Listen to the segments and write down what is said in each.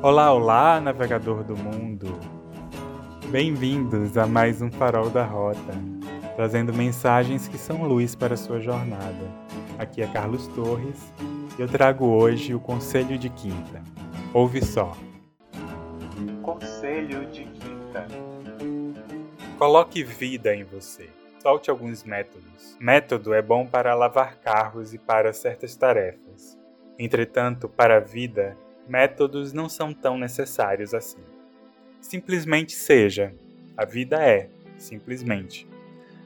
Olá, olá, navegador do mundo! Bem-vindos a mais um Farol da Rota, trazendo mensagens que são luz para a sua jornada. Aqui é Carlos Torres e eu trago hoje o Conselho de Quinta. Ouve só. Conselho de Quinta. Coloque vida em você. Solte alguns métodos. Método é bom para lavar carros e para certas tarefas. Entretanto, para a vida, métodos não são tão necessários assim. Simplesmente seja. A vida é, simplesmente.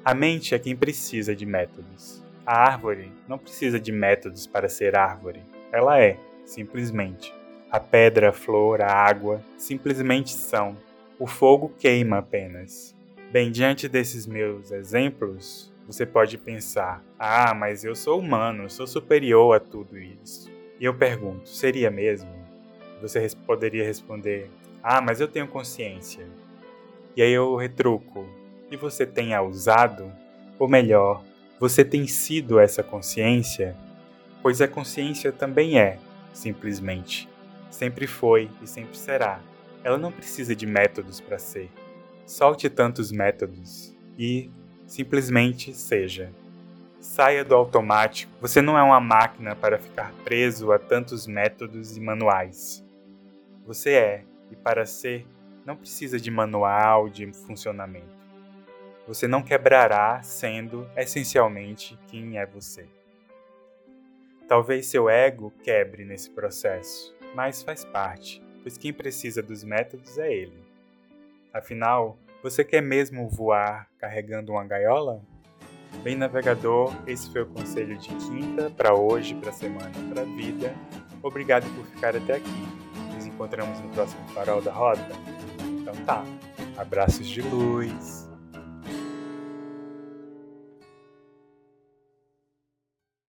A mente é quem precisa de métodos. A árvore não precisa de métodos para ser árvore. Ela é, simplesmente. A pedra, a flor, a água simplesmente são. O fogo queima apenas. Bem, diante desses meus exemplos, você pode pensar: ah, mas eu sou humano, sou superior a tudo isso. E eu pergunto: seria mesmo? Você poderia responder: Ah, mas eu tenho consciência. E aí eu retruco: E você tem a usado? Ou melhor, você tem sido essa consciência? Pois a consciência também é, simplesmente. Sempre foi e sempre será. Ela não precisa de métodos para ser. Solte tantos métodos e simplesmente seja. Saia do automático. Você não é uma máquina para ficar preso a tantos métodos e manuais. Você é, e para ser, não precisa de manual de funcionamento. Você não quebrará sendo essencialmente quem é você. Talvez seu ego quebre nesse processo, mas faz parte, pois quem precisa dos métodos é ele. Afinal, você quer mesmo voar carregando uma gaiola? Bem, navegador, esse foi o conselho de quinta para hoje, para semana, para vida. Obrigado por ficar até aqui encontramos no próximo Farol da Rota? Então tá. Abraços de luz.